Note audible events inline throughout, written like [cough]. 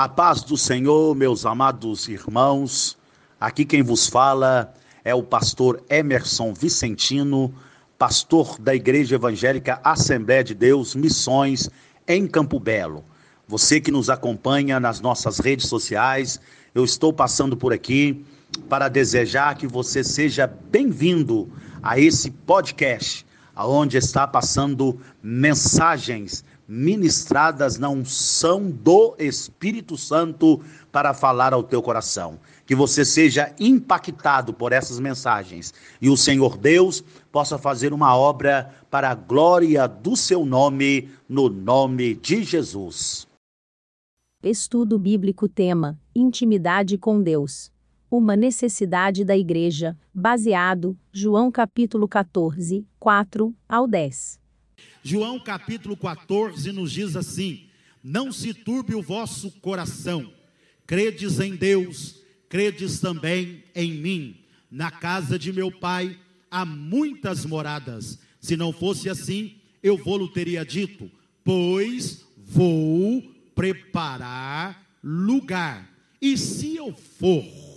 A paz do Senhor, meus amados irmãos. Aqui quem vos fala é o pastor Emerson Vicentino, pastor da Igreja Evangélica Assembleia de Deus Missões em Campo Belo. Você que nos acompanha nas nossas redes sociais, eu estou passando por aqui para desejar que você seja bem-vindo a esse podcast, aonde está passando mensagens ministradas na unção do Espírito Santo para falar ao teu coração. Que você seja impactado por essas mensagens e o Senhor Deus possa fazer uma obra para a glória do seu nome, no nome de Jesus. Estudo Bíblico Tema: Intimidade com Deus. Uma necessidade da Igreja, baseado, João capítulo 14, 4 ao 10. João capítulo 14 nos diz assim: Não se turbe o vosso coração, credes em Deus, credes também em mim. Na casa de meu pai há muitas moradas. Se não fosse assim, eu vou-lo teria dito, pois vou preparar lugar. E se eu for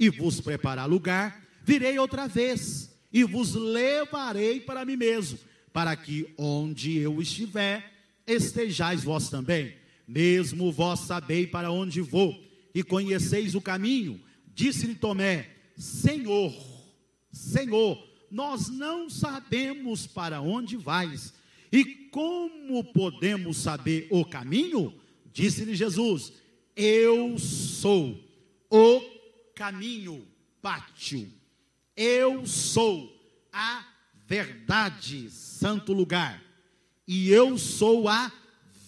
e vos preparar lugar, virei outra vez e vos levarei para mim mesmo para que onde eu estiver, estejais vós também. Mesmo vós sabeis para onde vou, e conheceis o caminho. Disse-lhe Tomé: Senhor, Senhor, nós não sabemos para onde vais, e como podemos saber o caminho? Disse-lhe Jesus: Eu sou o caminho, pátio, eu sou a verdade, santo lugar. E eu sou a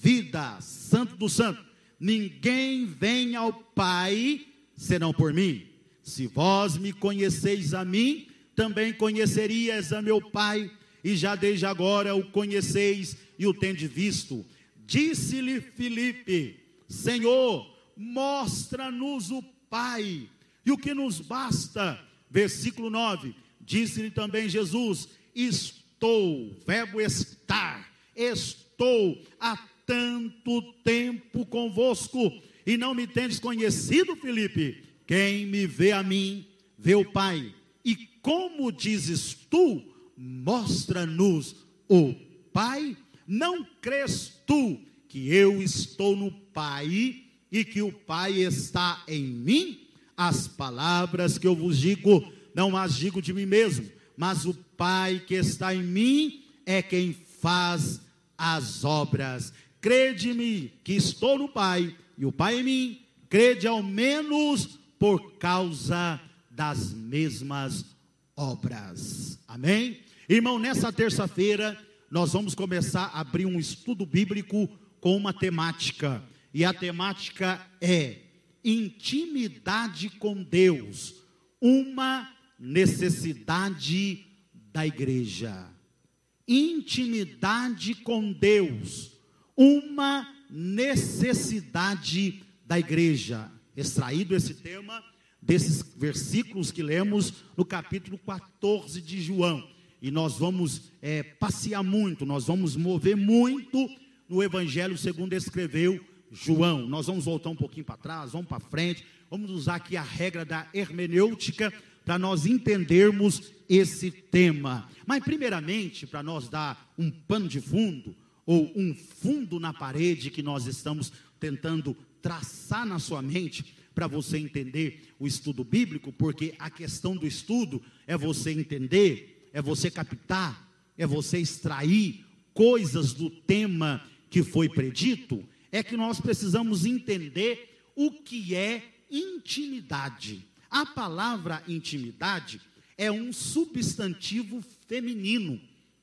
vida, santo do santo. Ninguém vem ao Pai senão por mim. Se vós me conheceis a mim, também conhecerias a meu Pai, e já desde agora o conheceis e o tendes visto. Disse-lhe Filipe: Senhor, mostra-nos o Pai, e o que nos basta. Versículo 9: Disse-lhe também Jesus: Estou, verbo estar, estou há tanto tempo convosco e não me tendes conhecido, Felipe. Quem me vê a mim, vê o Pai. E como dizes tu, mostra-nos o Pai. Não crês tu que eu estou no Pai e que o Pai está em mim? As palavras que eu vos digo, não as digo de mim mesmo mas o Pai que está em mim é quem faz as obras. Crede-me que estou no Pai e o Pai em mim, crede ao menos por causa das mesmas obras. Amém? Irmão, nessa terça-feira nós vamos começar a abrir um estudo bíblico com uma temática, e a temática é intimidade com Deus, uma necessidade da igreja, intimidade com Deus, uma necessidade da igreja. Extraído esse tema desses versículos que lemos no capítulo 14 de João. E nós vamos é, passear muito, nós vamos mover muito no Evangelho segundo escreveu João. Nós vamos voltar um pouquinho para trás, vamos para frente, vamos usar aqui a regra da hermenêutica para nós entendermos esse tema. Mas, primeiramente, para nós dar um pano de fundo, ou um fundo na parede que nós estamos tentando traçar na sua mente, para você entender o estudo bíblico, porque a questão do estudo é você entender, é você captar, é você extrair coisas do tema que foi predito, é que nós precisamos entender o que é intimidade. A palavra intimidade é um substantivo feminino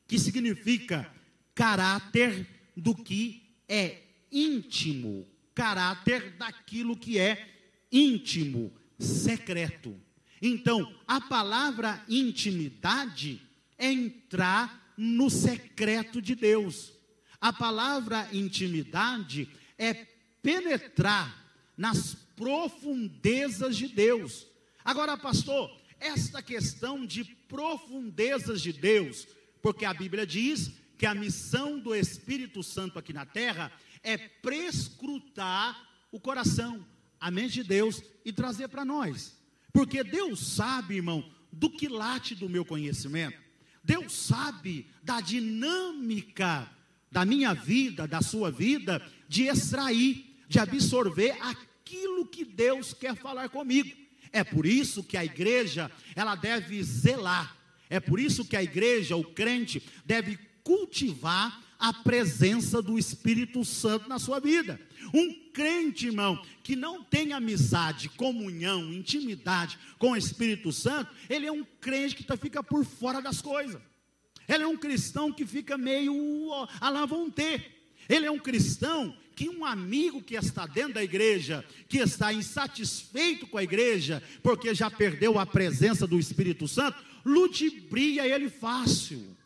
que significa caráter do que é íntimo, caráter daquilo que é íntimo, secreto. Então, a palavra intimidade é entrar no secreto de Deus. A palavra intimidade é penetrar nas profundezas de Deus. Agora, pastor, esta questão de profundezas de Deus, porque a Bíblia diz que a missão do Espírito Santo aqui na terra é prescrutar o coração, a mente de Deus e trazer para nós. Porque Deus sabe, irmão, do que late do meu conhecimento. Deus sabe da dinâmica da minha vida, da sua vida, de extrair, de absorver aquilo que Deus quer falar comigo. É por isso que a igreja, ela deve zelar. É por isso que a igreja, o crente, deve cultivar a presença do Espírito Santo na sua vida. Um crente, irmão, que não tem amizade, comunhão, intimidade com o Espírito Santo, ele é um crente que fica por fora das coisas. Ele é um cristão que fica meio Alain ter. Ele é um cristão que um amigo que está dentro da igreja, que está insatisfeito com a igreja, porque já perdeu a presença do Espírito Santo, ludibria ele fácil.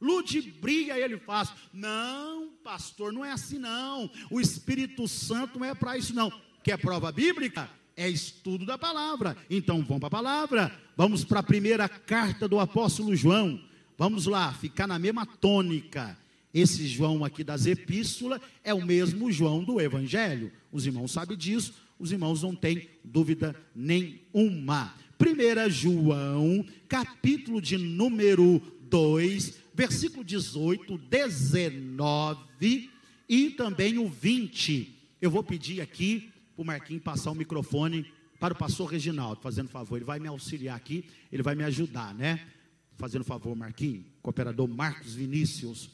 Ludibria ele fácil. Não, pastor, não é assim não. O Espírito Santo não é para isso não. Quer prova bíblica? É estudo da palavra. Então vamos para a palavra. Vamos para a primeira carta do apóstolo João. Vamos lá, ficar na mesma tônica. Esse João aqui das epístolas é o mesmo João do Evangelho. Os irmãos sabem disso, os irmãos não têm dúvida nenhuma. 1 João, capítulo de número 2, versículo 18, 19 e também o 20. Eu vou pedir aqui para o Marquinhos passar o microfone para o pastor Reginaldo, fazendo favor, ele vai me auxiliar aqui, ele vai me ajudar, né? Fazendo favor, Marquinhos, cooperador Marcos Vinícius.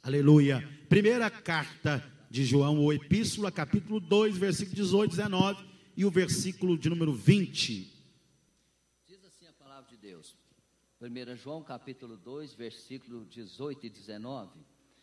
Aleluia. Primeira carta de João, ou Epístola, capítulo 2, versículo 18, 19 e o versículo de número 20. Diz assim a palavra de Deus. 1 João capítulo 2, versículo 18 e 19.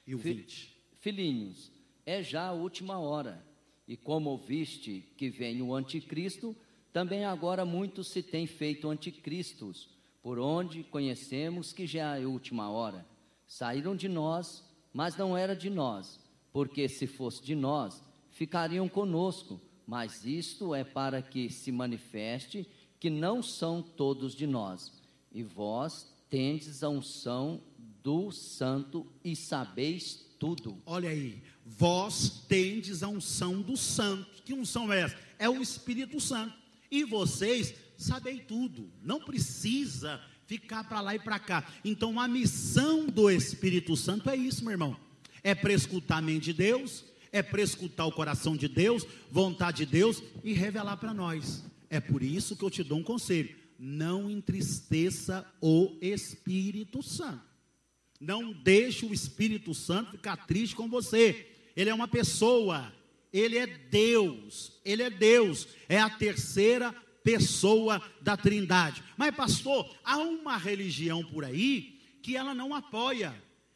E o 20. Filhinhos, é já a última hora, e como ouviste que vem o anticristo, também agora muitos se têm feito anticristos, por onde conhecemos que já é a última hora. Saíram de nós, mas não era de nós, porque se fosse de nós, ficariam conosco, mas isto é para que se manifeste que não são todos de nós e vós tendes a unção do santo e sabeis tudo. Olha aí, vós tendes a unção do santo. Que unção é essa? É o Espírito Santo. E vocês sabem tudo. Não precisa ficar para lá e para cá. Então a missão do Espírito Santo é isso, meu irmão. É para escutar a mente de Deus, é para escutar o coração de Deus, vontade de Deus e revelar para nós. É por isso que eu te dou um conselho não entristeça o Espírito Santo. Não deixe o Espírito Santo ficar triste com você. Ele é uma pessoa, ele é Deus, ele é Deus, é a terceira pessoa da Trindade. Mas pastor, há uma religião por aí que ela não apoia.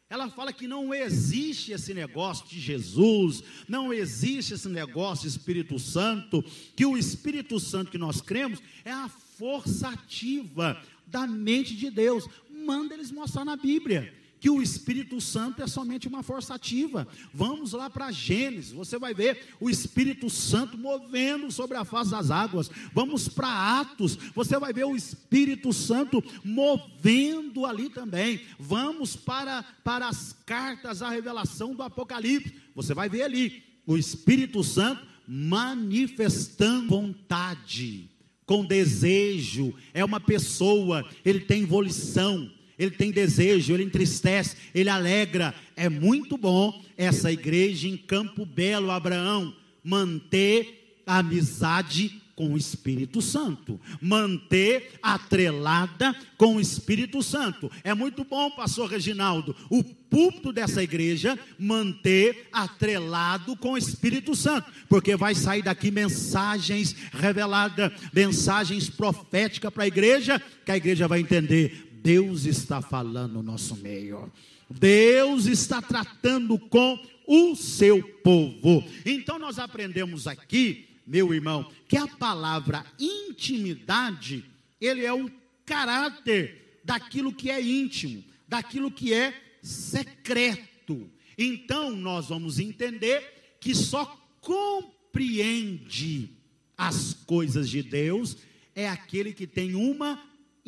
Ela fala que não existe esse negócio de Jesus, não existe esse negócio de Espírito Santo, que o Espírito Santo que nós cremos é a força ativa da mente de Deus. Manda eles mostrar na Bíblia que o Espírito Santo é somente uma força ativa. Vamos lá para Gênesis, você vai ver o Espírito Santo movendo sobre a face das águas. Vamos para Atos, você vai ver o Espírito Santo movendo ali também. Vamos para, para as cartas, a revelação do Apocalipse, você vai ver ali o Espírito Santo manifestando vontade com desejo, é uma pessoa, ele tem volição, ele tem desejo, ele entristece, ele alegra. É muito bom essa igreja em Campo Belo, Abraão, manter a amizade com o Espírito Santo, manter atrelada com o Espírito Santo. É muito bom, pastor Reginaldo, o púlpito dessa igreja manter atrelado com o Espírito Santo, porque vai sair daqui mensagens reveladas, mensagens proféticas para a igreja, que a igreja vai entender. Deus está falando no nosso meio. Deus está tratando com o seu povo. Então nós aprendemos aqui meu irmão, que a palavra intimidade, ele é o caráter daquilo que é íntimo, daquilo que é secreto. Então nós vamos entender que só compreende as coisas de Deus é aquele que tem uma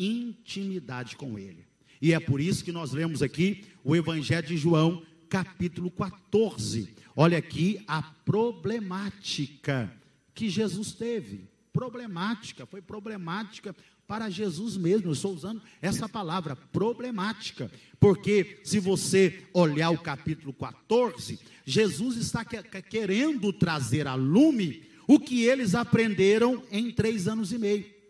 intimidade com Ele. E é por isso que nós lemos aqui o Evangelho de João, capítulo 14. Olha aqui a problemática que Jesus teve. Problemática, foi problemática para Jesus mesmo. Eu estou usando essa palavra, problemática. Porque se você olhar o capítulo 14, Jesus está querendo trazer a lume o que eles aprenderam em três anos e meio.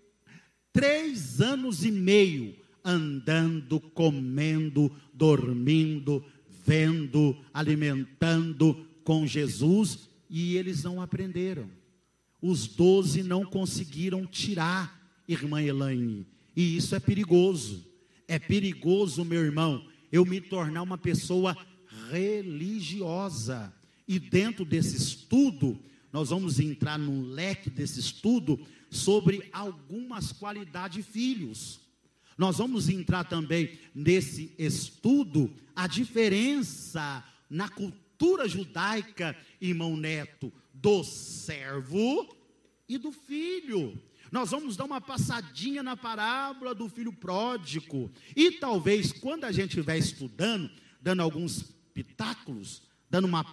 Três anos e meio andando, comendo, dormindo, vendo, alimentando com Jesus e eles não aprenderam. Os doze não conseguiram tirar irmã Elaine, e isso é perigoso. É perigoso, meu irmão, eu me tornar uma pessoa religiosa. E dentro desse estudo, nós vamos entrar num leque desse estudo sobre algumas qualidades de filhos. Nós vamos entrar também nesse estudo a diferença na cultura judaica, irmão Neto, do servo e do filho. Nós vamos dar uma passadinha na parábola do filho pródigo. E talvez, quando a gente estiver estudando, dando alguns pitáculos, dando uma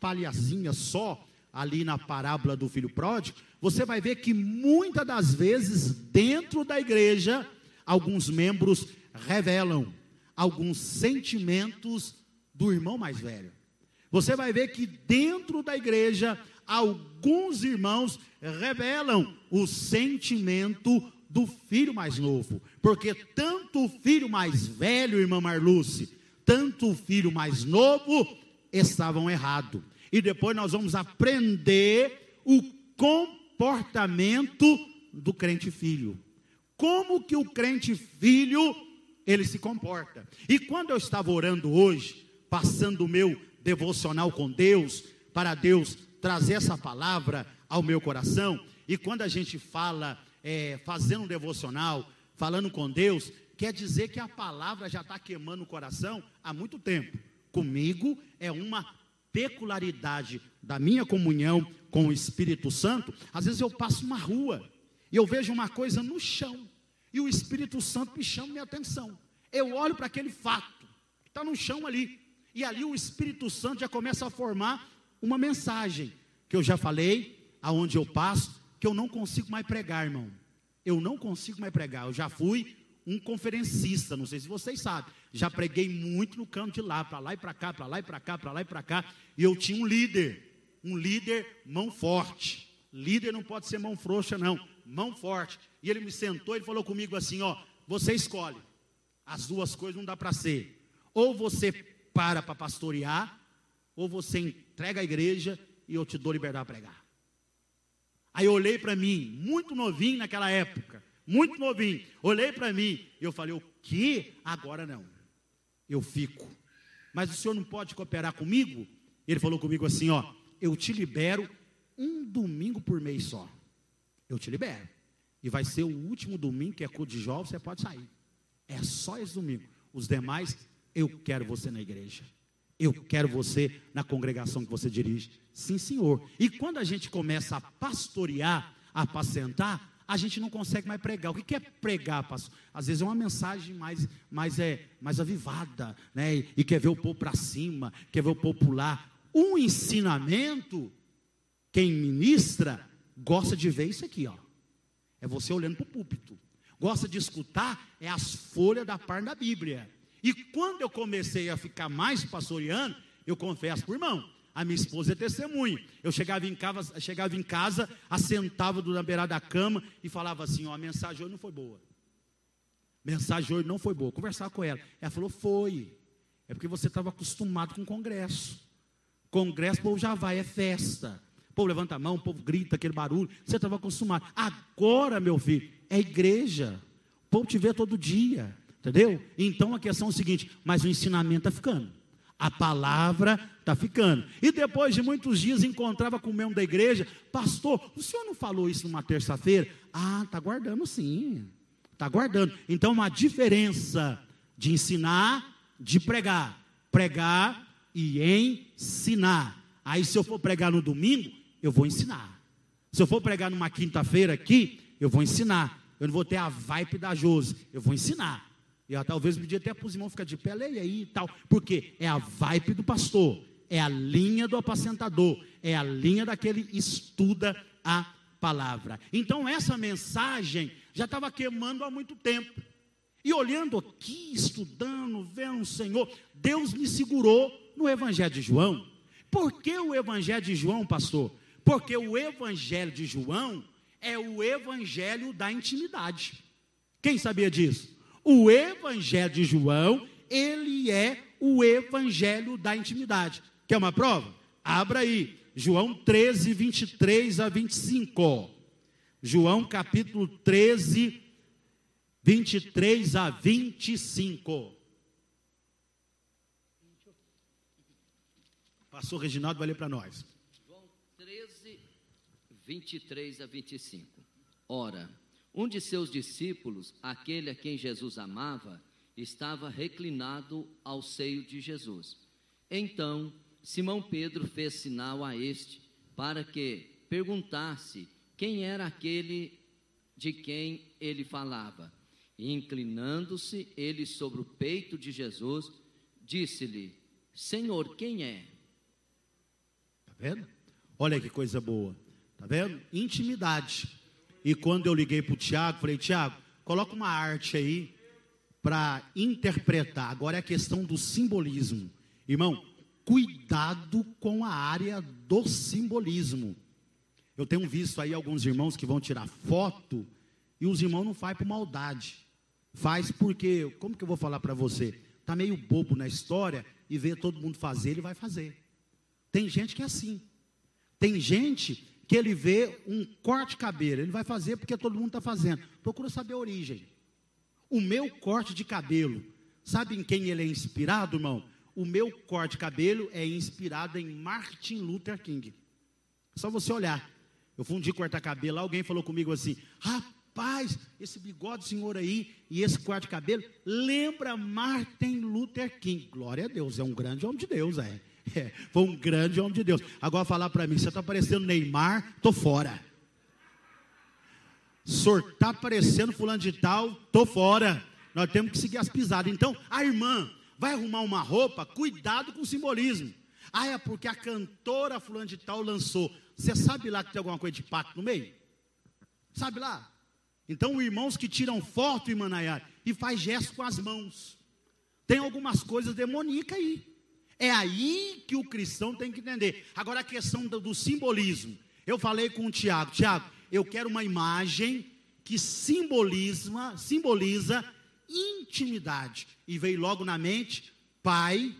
palhazinha só ali na parábola do filho pródigo, você vai ver que muitas das vezes, dentro da igreja, alguns membros revelam alguns sentimentos do irmão mais velho. Você vai ver que dentro da igreja, alguns irmãos revelam o sentimento do filho mais novo, porque tanto o filho mais velho, irmã Marluce, tanto o filho mais novo estavam errados. E depois nós vamos aprender o comportamento do crente filho como que o crente filho ele se comporta. E quando eu estava orando hoje, passando o meu devocional com Deus, para Deus trazer essa palavra ao meu coração, e quando a gente fala é, fazendo um devocional, falando com Deus, quer dizer que a palavra já está queimando o coração há muito tempo. Comigo é uma peculiaridade da minha comunhão com o Espírito Santo. Às vezes eu passo uma rua e eu vejo uma coisa no chão. E o Espírito Santo me chama minha atenção. Eu olho para aquele fato que está no chão ali. E ali o Espírito Santo já começa a formar uma mensagem que eu já falei, aonde eu passo, que eu não consigo mais pregar, irmão. Eu não consigo mais pregar. Eu já fui um conferencista, não sei se vocês sabem. Já preguei muito no canto de lá, para lá e para cá, para lá e para cá, para lá e para cá. E eu tinha um líder, um líder mão forte. Líder não pode ser mão frouxa, não mão forte. E ele me sentou e falou comigo assim: Ó, você escolhe. As duas coisas não dá para ser. Ou você para para pastorear, ou você entrega a igreja e eu te dou liberdade para pregar. Aí eu olhei para mim, muito novinho naquela época, muito novinho. Olhei para mim e eu falei: O que? Agora não. Eu fico. Mas o senhor não pode cooperar comigo? Ele falou comigo assim: Ó, eu te libero um domingo por mês só eu te libero. E vai ser o último domingo, que é culto de jovens, você pode sair. É só esse domingo. Os demais, eu quero você na igreja. Eu quero você na congregação que você dirige. Sim, senhor. E quando a gente começa a pastorear, a apacentar, a gente não consegue mais pregar. O que é pregar, pastor? Às vezes é uma mensagem mais, mais, é, mais avivada, né? E quer ver o povo para cima, quer ver o povo pular. Um ensinamento, quem ministra, gosta de ver isso aqui, ó. É você olhando para o púlpito. Gosta de escutar é as folhas da parte da Bíblia. E quando eu comecei a ficar mais pastoreando, eu confesso por irmão, a minha esposa é testemunha. Eu chegava em casa, chegava em casa, assentava na beirada da cama e falava assim: ó, a mensagem hoje não foi boa. Mensagem hoje não foi boa. Conversava com ela. Ela falou: foi. É porque você estava acostumado com congresso. Congresso, o povo já vai, é festa. O povo levanta a mão, o povo grita, aquele barulho. Você estava acostumado. Agora, meu filho, é igreja. O povo te vê todo dia. Entendeu? Então a questão é o seguinte: mas o ensinamento está ficando. A palavra está ficando. E depois de muitos dias encontrava com o membro da igreja, pastor, o senhor não falou isso numa terça-feira? Ah, está guardando sim. Está guardando. Então, uma diferença de ensinar, de pregar. Pregar e ensinar. Aí, se eu for pregar no domingo, eu vou ensinar. Se eu for pregar numa quinta-feira aqui, eu vou ensinar. eu não vou ter a vibe da Josi, eu vou ensinar. E eu, talvez pedir até para os irmãos ficar de pé, leia aí e tal, porque é a vibe do pastor, é a linha do apacentador, é a linha daquele estuda a palavra. Então essa mensagem já estava queimando há muito tempo. E olhando aqui, estudando, vendo o Senhor, Deus me segurou no Evangelho de João. Por que o Evangelho de João, pastor? Porque o Evangelho de João é o Evangelho da intimidade. Quem sabia disso? O Evangelho de João, ele é o Evangelho da intimidade. Quer uma prova? Abra aí, João 13, 23 a 25. João capítulo 13, 23 a 25. Pastor Reginaldo vai ler para nós. João 13, 23 a 25. Ora, um de seus discípulos, aquele a quem Jesus amava, estava reclinado ao seio de Jesus. Então, Simão Pedro fez sinal a este para que perguntasse quem era aquele de quem ele falava. E inclinando-se ele sobre o peito de Jesus, disse-lhe: Senhor, quem é? Tá vendo? Olha que coisa boa. Tá vendo? Intimidade. E quando eu liguei para o Tiago, falei: Tiago, coloca uma arte aí para interpretar. Agora é a questão do simbolismo. Irmão, cuidado com a área do simbolismo. Eu tenho visto aí alguns irmãos que vão tirar foto e os irmãos não fazem por maldade. Faz porque, como que eu vou falar para você? Está meio bobo na história e vê todo mundo fazer, ele vai fazer. Tem gente que é assim. Tem gente que ele vê um corte de cabelo, ele vai fazer porque todo mundo está fazendo. Procura saber a origem. O meu corte de cabelo, sabe em quem ele é inspirado, irmão? O meu corte de cabelo é inspirado em Martin Luther King. Só você olhar. Eu fui um dia cortar cabelo, alguém falou comigo assim: rapaz esse bigode senhor aí e esse quarto de cabelo lembra Martin Luther King. Glória a Deus, é um grande homem de Deus, é. É foi um grande homem de Deus. Agora falar para mim, você está parecendo Neymar, tô fora. Senhor está fulano de tal, tô fora. Nós temos que seguir as pisadas. Então, a irmã vai arrumar uma roupa, cuidado com o simbolismo. Ah, é porque a cantora fulano de tal lançou. Você sabe lá que tem alguma coisa de pato no meio? Sabe lá? Então, irmãos que tiram foto, irmã Nayara, e faz gesto com as mãos. Tem algumas coisas demoníacas aí. É aí que o cristão tem que entender. Agora, a questão do, do simbolismo. Eu falei com o Tiago, Tiago, eu quero uma imagem que simboliza, simboliza intimidade. E veio logo na mente pai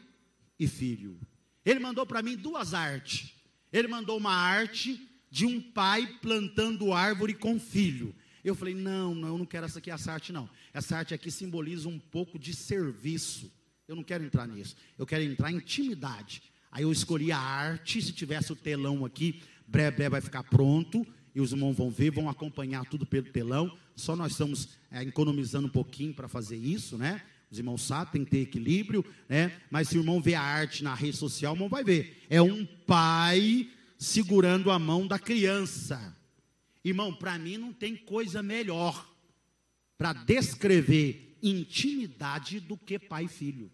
e filho. Ele mandou para mim duas artes. Ele mandou uma arte de um pai plantando árvore com filho. Eu falei: não, não, eu não quero essa aqui, essa arte não. Essa arte aqui simboliza um pouco de serviço. Eu não quero entrar nisso. Eu quero entrar em intimidade. Aí eu escolhi a arte. Se tivesse o telão aqui, breve, breve vai ficar pronto. E os irmãos vão ver, vão acompanhar tudo pelo telão. Só nós estamos é, economizando um pouquinho para fazer isso, né? Os irmãos sabem, tem que ter equilíbrio, né? Mas se o irmão vê a arte na rede social, o irmão vai ver. É um pai segurando a mão da criança. Irmão, para mim não tem coisa melhor para descrever intimidade do que pai e filho.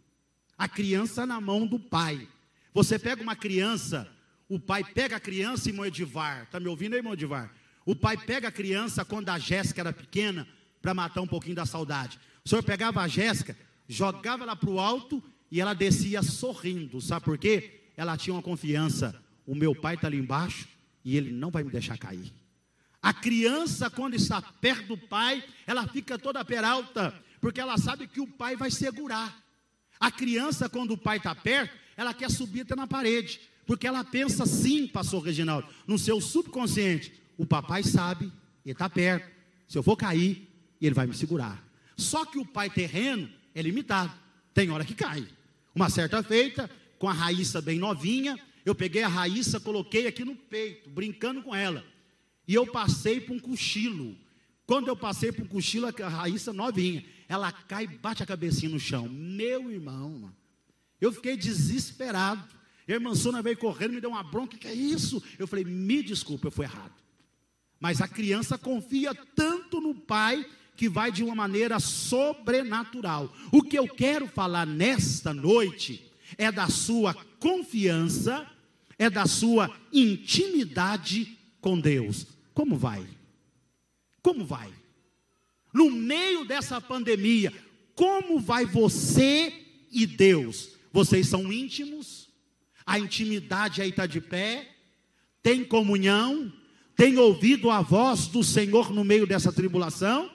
A criança na mão do pai. Você pega uma criança, o pai pega a criança, irmão Edivar. Está me ouvindo aí, irmão Edivar? O pai pega a criança quando a Jéssica era pequena, para matar um pouquinho da saudade. O senhor pegava a Jéssica, jogava ela para o alto e ela descia sorrindo. Sabe por quê? Ela tinha uma confiança. O meu pai está ali embaixo e ele não vai me deixar cair. A criança, quando está perto do pai, ela fica toda peralta, porque ela sabe que o pai vai segurar. A criança, quando o pai está perto, ela quer subir até na parede, porque ela pensa sim, pastor Reginaldo, no seu subconsciente: o papai sabe, ele está perto, se eu for cair, ele vai me segurar. Só que o pai terreno é limitado, tem hora que cai. Uma certa feita, com a Raíssa bem novinha, eu peguei a Raíssa, coloquei aqui no peito, brincando com ela. E eu passei por um cochilo. Quando eu passei por um cochilo, a Raíssa novinha, ela cai e bate a cabecinha no chão. Meu irmão, eu fiquei desesperado. A irmã Sônia veio correndo, me deu uma bronca, que é isso? Eu falei, me desculpa, eu fui errado. Mas a criança confia tanto no pai que vai de uma maneira sobrenatural. O que eu quero falar nesta noite é da sua confiança, é da sua intimidade com Deus. Como vai? Como vai? No meio dessa pandemia, como vai você e Deus? Vocês são íntimos? A intimidade aí está de pé? Tem comunhão? Tem ouvido a voz do Senhor no meio dessa tribulação?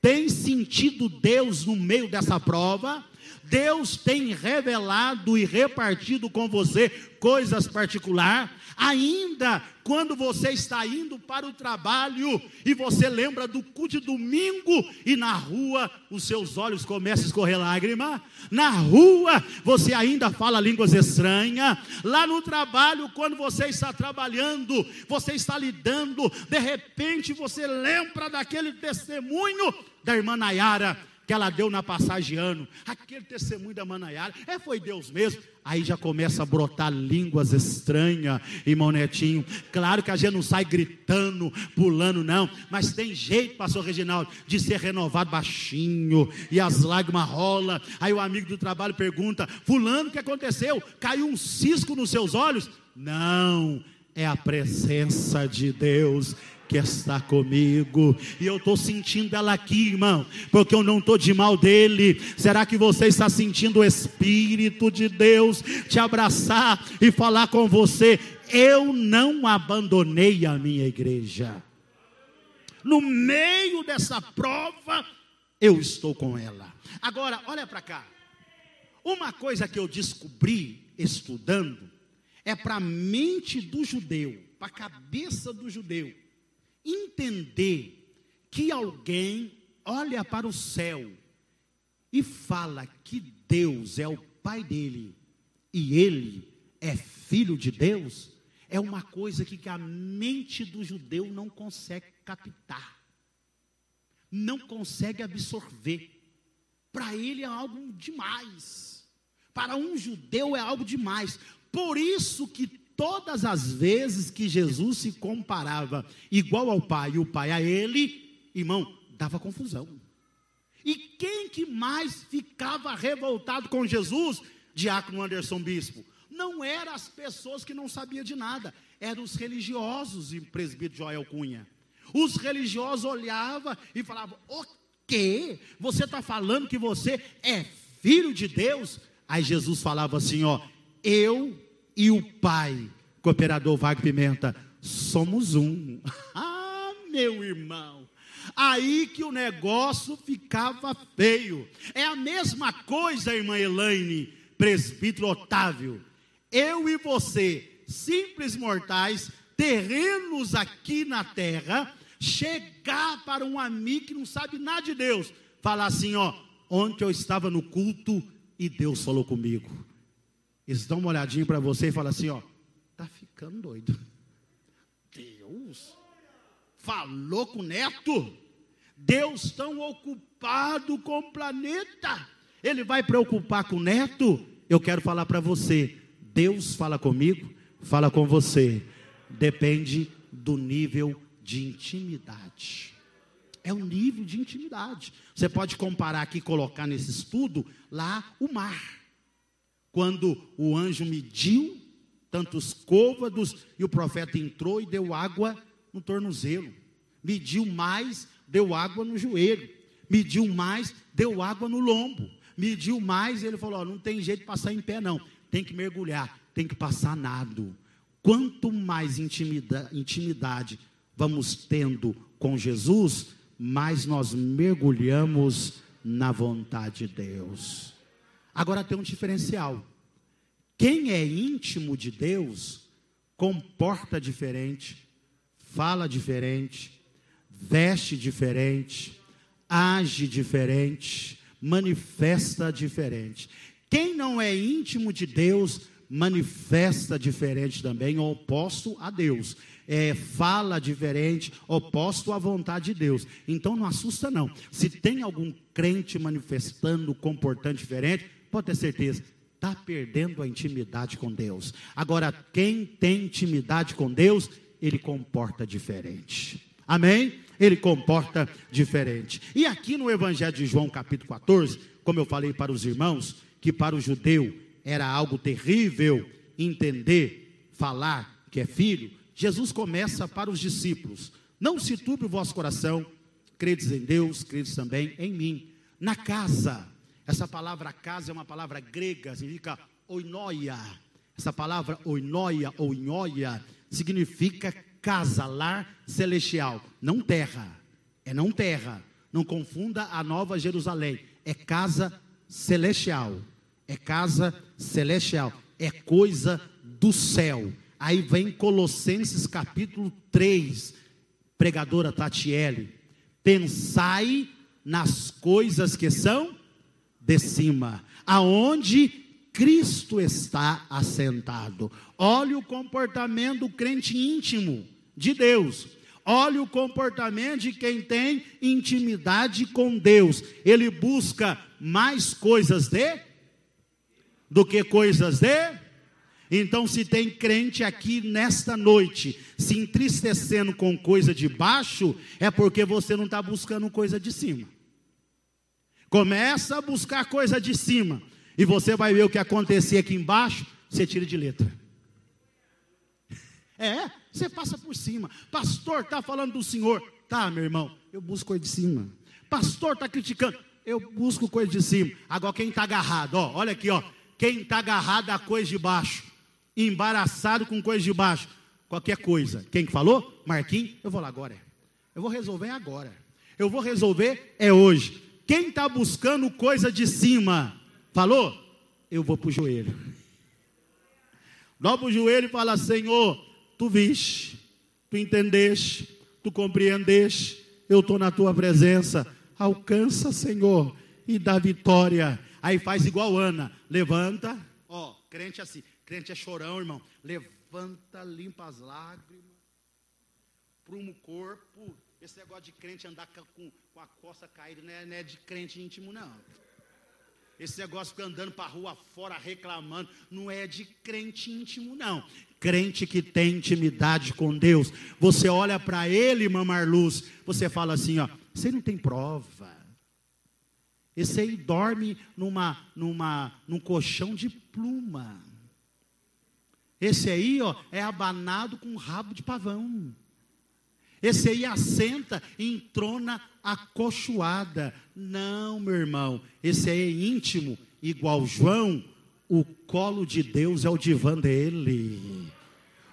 Tem sentido Deus no meio dessa prova? Deus tem revelado e repartido com você coisas particulares, ainda quando você está indo para o trabalho e você lembra do culto de domingo e na rua os seus olhos começam a escorrer lágrima, na rua você ainda fala línguas estranhas, lá no trabalho, quando você está trabalhando, você está lidando, de repente você lembra daquele testemunho da irmã Nayara que ela deu na passagem ano, aquele testemunho da Manaiara, é, foi Deus mesmo. Aí já começa a brotar línguas estranhas, irmão Netinho. Claro que a gente não sai gritando, pulando, não, mas tem jeito, pastor Reginaldo, de ser renovado baixinho, e as lágrimas rolam. Aí o amigo do trabalho pergunta: Fulano, o que aconteceu? Caiu um cisco nos seus olhos? Não, é a presença de Deus está comigo. E eu estou sentindo ela aqui, irmão, porque eu não estou de mal dele. Será que você está sentindo o Espírito de Deus te abraçar e falar com você? Eu não abandonei a minha igreja. No meio dessa prova, eu estou com ela. Agora, olha para cá. Uma coisa que eu descobri estudando é para a mente do judeu, para a cabeça do judeu entender que alguém olha para o céu e fala que Deus é o pai dele e ele é filho de Deus, é uma coisa que a mente do judeu não consegue captar, não consegue absorver. Para ele é algo demais. Para um judeu é algo demais. Por isso que todas as vezes que Jesus se comparava igual ao Pai e o Pai a ele, irmão, dava confusão. E quem que mais ficava revoltado com Jesus? Diácono Anderson Bispo. Não eram as pessoas que não sabiam de nada, eram os religiosos e presbítero Joel Cunha. Os religiosos olhavam e falavam: O quê? Você está falando que você é filho de Deus? Aí Jesus falava assim: Ó, eu e o Pai, cooperador Wagner Pimenta, somos um. [laughs] ah, meu irmão. Aí que o negócio ficava feio. É a mesma coisa, irmã Elaine, presbítero Otávio. Eu e você, simples mortais, terrenos aqui na terra, chegar para um amigo que não sabe nada de Deus, falar assim: ó, ontem eu estava no culto e Deus falou comigo. Eles dão uma olhadinha para você e falam assim: ó, tá ficando doido. Deus falou com o neto. Deus tão ocupado com o planeta. Ele vai preocupar com o neto? Eu quero falar para você. Deus fala comigo, fala com você. Depende do nível de intimidade. É o nível de intimidade. Você pode comparar aqui, colocar nesse estudo, lá o mar quando o anjo mediu tantos côvados e o profeta entrou e deu água no tornozelo. Mediu mais, deu água no joelho. Mediu mais, deu água no lombo. Mediu mais, ele falou: não tem jeito de passar em pé, não. Tem que mergulhar, tem que passar nado. Quanto mais intimidade, intimidade vamos tendo com Jesus, mais nós mergulhamos na vontade de Deus. Agora tem um diferencial. Quem é íntimo de Deus comporta diferente, fala diferente, veste diferente, age diferente, manifesta diferente. Quem não é íntimo de Deus manifesta diferente também, oposto a Deus. É, fala diferente, oposto à vontade de Deus. Então não assusta, não. Se tem algum crente manifestando, comportando diferente, pode ter certeza, está perdendo a intimidade com Deus. Agora, quem tem intimidade com Deus, ele comporta diferente. Amém? ele comporta diferente. E aqui no Evangelho de João, capítulo 14, como eu falei para os irmãos, que para o judeu era algo terrível entender, falar que é filho, Jesus começa para os discípulos: Não se turbe o vosso coração, credes em Deus, credes também em mim. Na casa, essa palavra casa é uma palavra grega, significa oinoia. Essa palavra oinoia ou inhoia significa casa, lar celestial, não terra. É não terra. Não confunda a nova Jerusalém. É casa celestial. É casa celestial. É coisa do céu. Aí vem Colossenses capítulo 3, pregadora Tatiele. Pensai nas coisas que são de cima, aonde Cristo está assentado. Olhe o comportamento do crente íntimo de Deus. Olhe o comportamento de quem tem intimidade com Deus. Ele busca mais coisas de do que coisas de então, se tem crente aqui nesta noite se entristecendo com coisa de baixo, é porque você não está buscando coisa de cima. Começa a buscar coisa de cima, e você vai ver o que acontecer aqui embaixo, você tira de letra. [laughs] É, você passa por cima. Pastor está falando do Senhor. Tá, meu irmão, eu busco coisa de cima. Pastor está criticando. Eu busco coisa de cima. Agora quem está agarrado, ó, olha aqui, ó. Quem está agarrado a coisa de baixo embaraçado com coisa de baixo. Qualquer coisa. Quem que falou? Marquinhos, eu vou lá agora. Eu vou resolver agora. Eu vou resolver é hoje. Quem está buscando coisa de cima? Falou? Eu vou para o joelho. Dobra o joelho e fala: Senhor, tu viste, tu entendeste, tu compreendeste, eu estou na tua presença. Alcança, Senhor, e dá vitória. Aí faz igual Ana: levanta, ó, crente assim, Crente é chorão, irmão. Levanta, limpa as lágrimas, pruma o corpo. Esse negócio de crente andar com, com a costa caída não é, não é de crente íntimo, não. Esse negócio fica andando para a rua fora reclamando, não é de crente íntimo, não. Crente que tem intimidade com Deus. Você olha para ele, mamar luz, você fala assim, ó, você não tem prova. Esse aí dorme numa, numa, num colchão de pluma. Esse aí, ó, é abanado com rabo de pavão. Esse aí assenta em trona acolchoada. Não, meu irmão, esse aí é íntimo, igual João, o colo de Deus é o divã dele.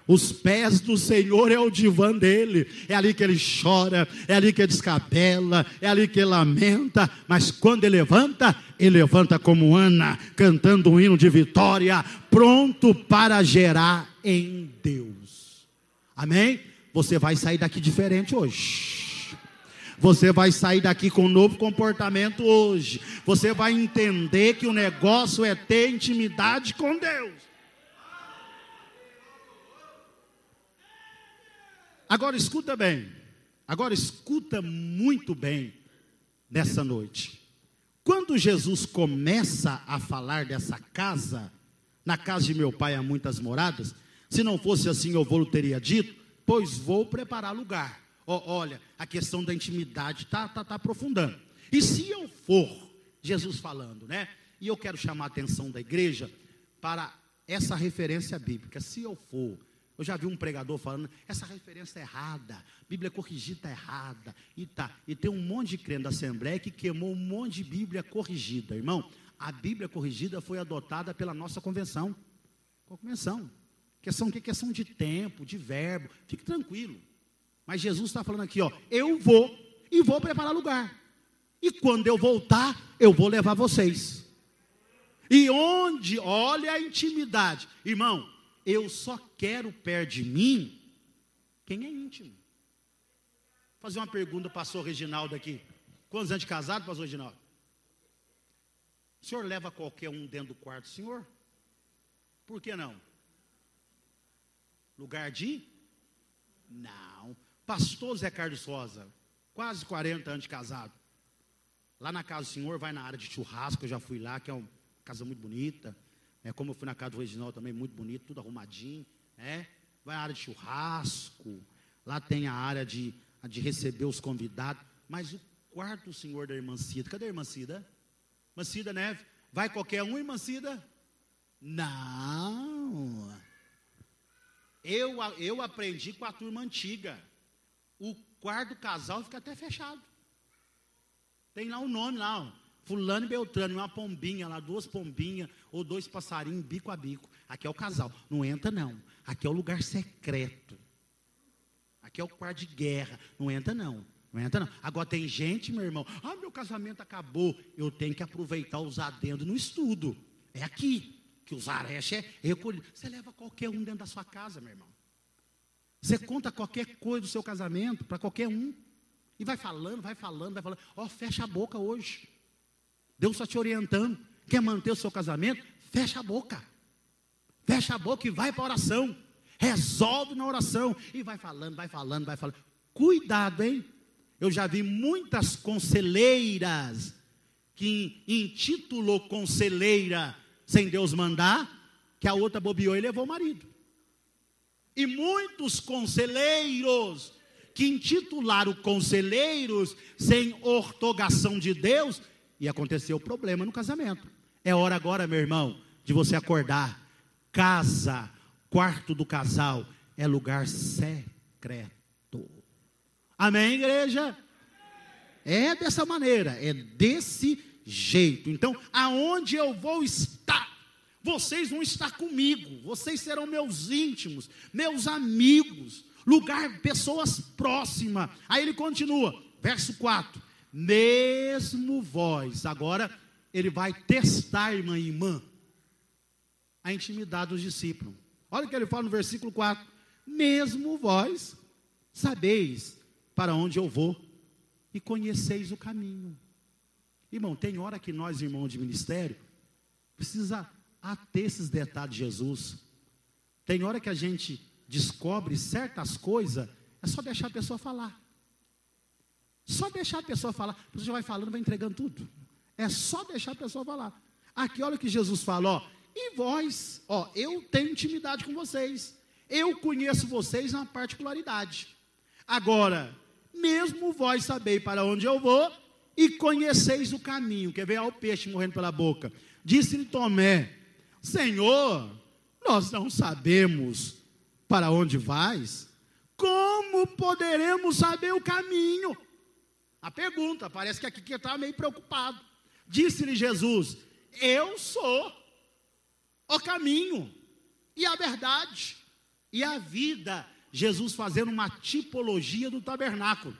Os pés do Senhor é o divã dele. É ali que ele chora, é ali que ele descabela, é ali que ele lamenta. Mas quando ele levanta, ele levanta como Ana, cantando um hino de vitória, pronto para gerar em Deus. Amém? Você vai sair daqui diferente hoje. Você vai sair daqui com um novo comportamento hoje. Você vai entender que o negócio é ter intimidade com Deus. Agora escuta bem, agora escuta muito bem nessa noite. Quando Jesus começa a falar dessa casa, na casa de meu pai há muitas moradas, se não fosse assim eu vou teria dito, pois vou preparar lugar. Oh, olha, a questão da intimidade está tá, tá aprofundando. E se eu for, Jesus falando, né? E eu quero chamar a atenção da igreja para essa referência bíblica. Se eu for, eu já vi um pregador falando, essa referência é errada, Bíblia corrigida está errada, e tá. E tem um monte de crente da Assembleia que queimou um monte de Bíblia corrigida, irmão. A Bíblia corrigida foi adotada pela nossa convenção. Convenção? Questão que questão de tempo, de verbo. Fique tranquilo. Mas Jesus está falando aqui, ó, eu vou e vou preparar lugar. E quando eu voltar, eu vou levar vocês. E onde, olha a intimidade, irmão, eu só quero perto de mim quem é íntimo. Vou fazer uma pergunta para o pastor Reginaldo aqui. Quantos anos de casado, pastor Reginaldo? O senhor leva qualquer um dentro do quarto, senhor? Por que não? Lugar de? Não. Pastor Zé Carlos Rosa, quase 40 anos de casado. Lá na casa do senhor, vai na área de churrasco, eu já fui lá, que é uma casa muito bonita. É, como eu fui na casa do Reginaldo também, muito bonito, tudo arrumadinho. É, vai à área de churrasco. Lá tem a área de de receber os convidados, mas o quarto senhor da irmã Cida, cadê a irmã Cida? Irmã Cida Neve, vai qualquer um, irmã Cida? Não. Eu, eu aprendi com a turma antiga. O quarto casal fica até fechado. Tem lá o um nome lá, ó. Fulano e Beltrano, uma pombinha lá, duas pombinhas ou dois passarinhos, bico a bico. Aqui é o casal. Não entra, não. Aqui é o lugar secreto. Aqui é o quarto de guerra. Não entra, não. Não entra, não. Agora tem gente, meu irmão. Ah, meu casamento acabou. Eu tenho que aproveitar os adendos no estudo. É aqui. Que os areches é recolhido. Você leva qualquer um dentro da sua casa, meu irmão. Você conta qualquer coisa do seu casamento para qualquer um. E vai falando, vai falando, vai falando. Ó, oh, fecha a boca hoje. Deus está te orientando. Quer manter o seu casamento? Fecha a boca. Fecha a boca e vai para a oração. Resolve na oração. E vai falando, vai falando, vai falando. Cuidado, hein? Eu já vi muitas conselheiras que intitulou conselheira sem Deus mandar, que a outra bobeou e levou o marido. E muitos conselheiros que intitularam conselheiros sem ortogação de Deus, e aconteceu o problema no casamento. É hora agora, meu irmão, de você acordar. Casa, quarto do casal, é lugar secreto. Amém, igreja? É dessa maneira, é desse jeito. Então, aonde eu vou estar? Vocês vão estar comigo, vocês serão meus íntimos, meus amigos, lugar, pessoas próximas. Aí ele continua, verso 4: Mesmo vós, agora ele vai testar, irmã e irmã, a intimidade dos discípulos. Olha o que ele fala no versículo 4: Mesmo vós sabeis para onde eu vou e conheceis o caminho. Irmão, tem hora que nós, irmãos de ministério, precisa ater esses detalhes de Jesus. Tem hora que a gente descobre certas coisas, é só deixar a pessoa falar. Só deixar a pessoa falar. Você já vai falando, vai entregando tudo. É só deixar a pessoa falar. Aqui, olha o que Jesus fala, ó. E vós, ó, eu tenho intimidade com vocês. Eu conheço vocês na particularidade. Agora, mesmo vós sabeis para onde eu vou e conheceis o caminho. Quer ver ao peixe morrendo pela boca? Disse-lhe Tomé: Senhor, nós não sabemos para onde vais. Como poderemos saber o caminho? A pergunta, parece que aqui que está meio preocupado. Disse-lhe Jesus: Eu sou o caminho e a verdade e a vida. Jesus fazendo uma tipologia do tabernáculo.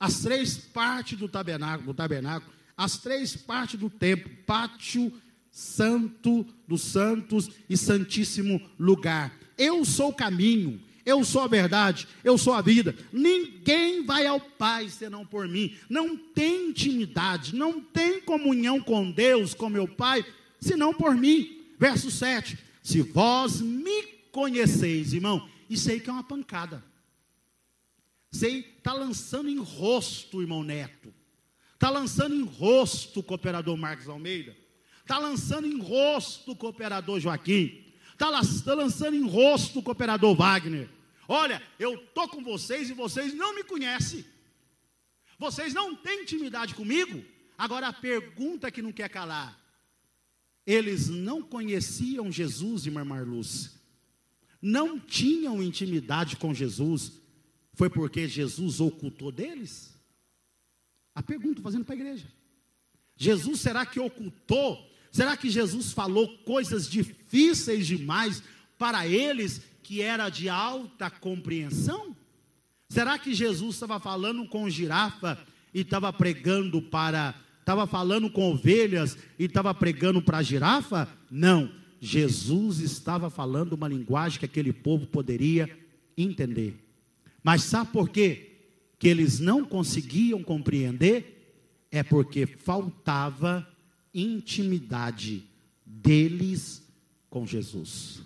As três partes do tabernáculo, do tabernáculo, as três partes do templo, pátio, santo dos santos e santíssimo lugar. Eu sou o caminho, eu sou a verdade, eu sou a vida. Ninguém vai ao Pai senão por mim. Não tem intimidade, não tem comunhão com Deus, com meu Pai, senão por mim. Verso 7: Se vós me conheceis, irmão, isso aí que é uma pancada. Aí está lançando em rosto, irmão Neto. Está lançando em rosto o cooperador Marcos Almeida. Está lançando em rosto o cooperador Joaquim. Está tá lançando em rosto o cooperador Wagner. Olha, eu estou com vocês e vocês não me conhecem. Vocês não têm intimidade comigo. Agora a pergunta que não quer calar. Eles não conheciam Jesus, irmã Marluz não tinham intimidade com Jesus, foi porque Jesus ocultou deles? A pergunta fazendo para a igreja. Jesus será que ocultou? Será que Jesus falou coisas difíceis demais para eles que era de alta compreensão? Será que Jesus estava falando com girafa e estava pregando para, estava falando com ovelhas e estava pregando para a girafa? Não. Jesus estava falando uma linguagem que aquele povo poderia entender. Mas sabe por quê? Que eles não conseguiam compreender? É porque faltava intimidade deles com Jesus.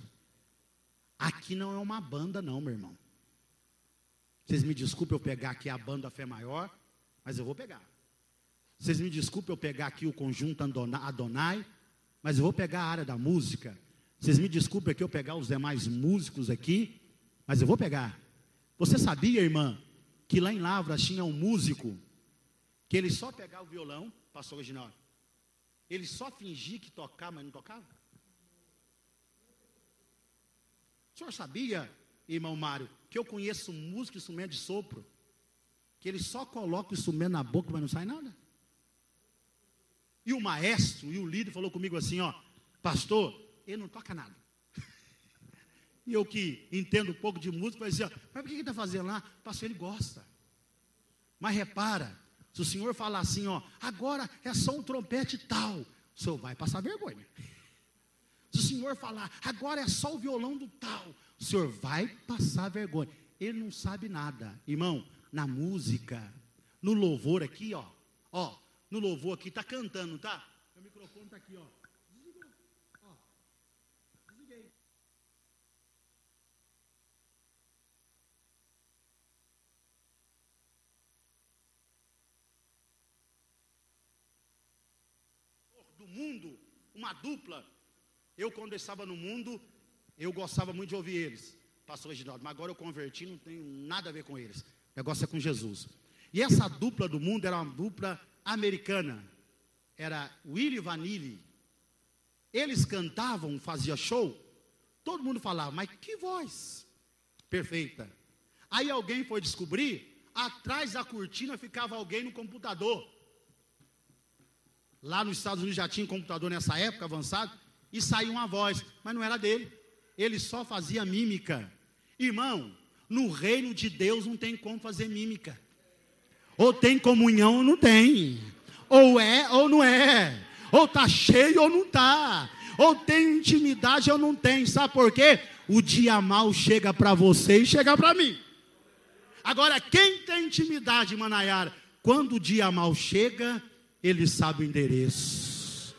Aqui não é uma banda, não, meu irmão. Vocês me desculpem eu pegar aqui a banda Fé Maior, mas eu vou pegar. Vocês me desculpem eu pegar aqui o conjunto Adonai, mas eu vou pegar a área da música. Vocês me desculpem aqui eu pegar os demais músicos aqui, mas eu vou pegar. Você sabia, irmã, que lá em Lavras tinha um músico que ele só pegava o violão, pastor original. Ele só fingia que tocava, mas não tocava. O senhor sabia, irmão Mário, que eu conheço músico instrumento de sopro, que ele só coloca o instrumento na boca, mas não sai nada? E o maestro e o líder falou comigo assim, ó, pastor, ele não toca nada. E eu que entendo um pouco de música, assim, ó, mas por que ele está fazendo lá? Pastor, ele gosta. Mas repara, se o senhor falar assim, ó, agora é só um trompete tal, o senhor vai passar vergonha. Se o senhor falar, agora é só o violão do tal, o senhor vai passar vergonha. Ele não sabe nada. Irmão, na música, no louvor aqui, ó, ó, no louvor aqui, está cantando, tá? O microfone está aqui, ó. Do mundo, uma dupla. Eu, quando eu estava no mundo, eu gostava muito de ouvir eles, pastor Reginaldo, mas agora eu converti, não tenho nada a ver com eles. O negócio é com Jesus. E essa dupla do mundo era uma dupla americana. Era Willie Vanilli. Eles cantavam, fazia show. Todo mundo falava, mas que voz perfeita. Aí alguém foi descobrir, atrás da cortina ficava alguém no computador. Lá nos Estados Unidos já tinha computador nessa época avançado, e saiu uma voz, mas não era dele. Ele só fazia mímica. Irmão, no reino de Deus não tem como fazer mímica. Ou tem comunhão ou não tem. Ou é ou não é. Ou está cheio ou não está. Ou tem intimidade ou não tem. Sabe por quê? O dia mal chega para você e chega para mim. Agora, quem tem intimidade, Manayara? Quando o dia mal chega, ele sabe o endereço.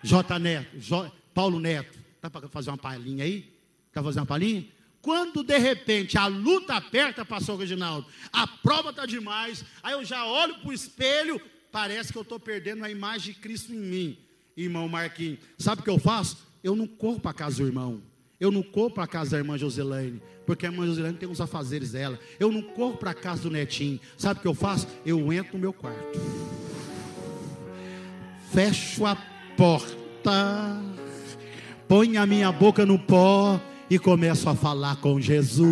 J. Neto, J, Paulo Neto, dá para fazer uma palhinha aí? Quer fazer uma palhinha? Quando de repente a luta aperta, pastor Reginaldo, a prova está demais, aí eu já olho para o espelho, parece que eu estou perdendo a imagem de Cristo em mim, irmão Marquinhos. Sabe o que eu faço? Eu não corro para casa do irmão. Eu não corro para casa da irmã Joselaine, porque a irmã Joselaine tem os afazeres dela. Eu não corro para casa do netinho. Sabe o que eu faço? Eu entro no meu quarto. Fecho a porta. Ponho a minha boca no pó e começo a falar com Jesus.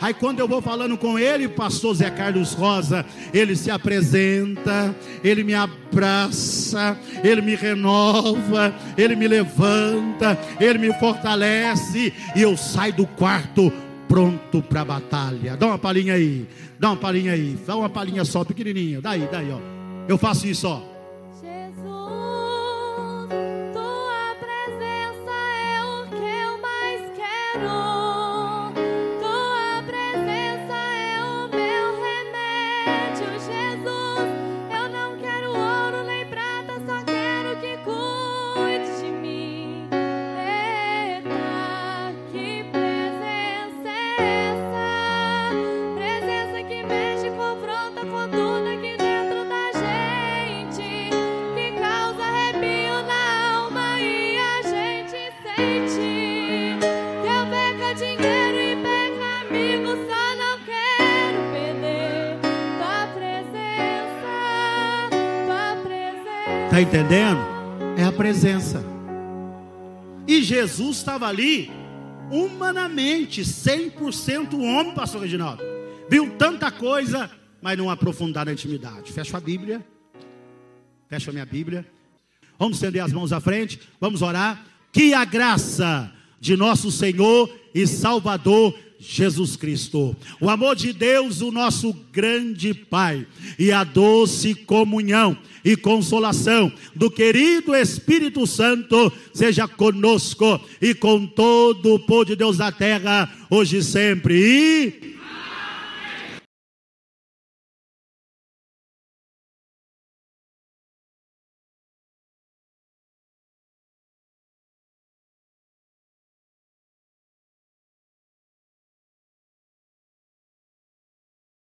Aí quando eu vou falando com ele, pastor Zé Carlos Rosa, ele se apresenta, ele me abraça, ele me renova, ele me levanta, ele me fortalece e eu saio do quarto pronto para a batalha. Dá uma palhinha aí, dá uma palhinha aí, dá uma palhinha só pequenininha, daí, daí, ó. Eu faço isso, ó. Está entendendo? É a presença. E Jesus estava ali, humanamente, 100% homem, pastor Reginaldo. Viu tanta coisa, mas não aprofundar na intimidade. Fecha a Bíblia. Fecha a minha Bíblia. Vamos estender as mãos à frente. Vamos orar. Que a graça de nosso Senhor e Salvador Jesus Cristo, o amor de Deus, o nosso grande Pai, e a doce comunhão e consolação do querido Espírito Santo seja conosco e com todo o povo de Deus da terra, hoje e sempre. E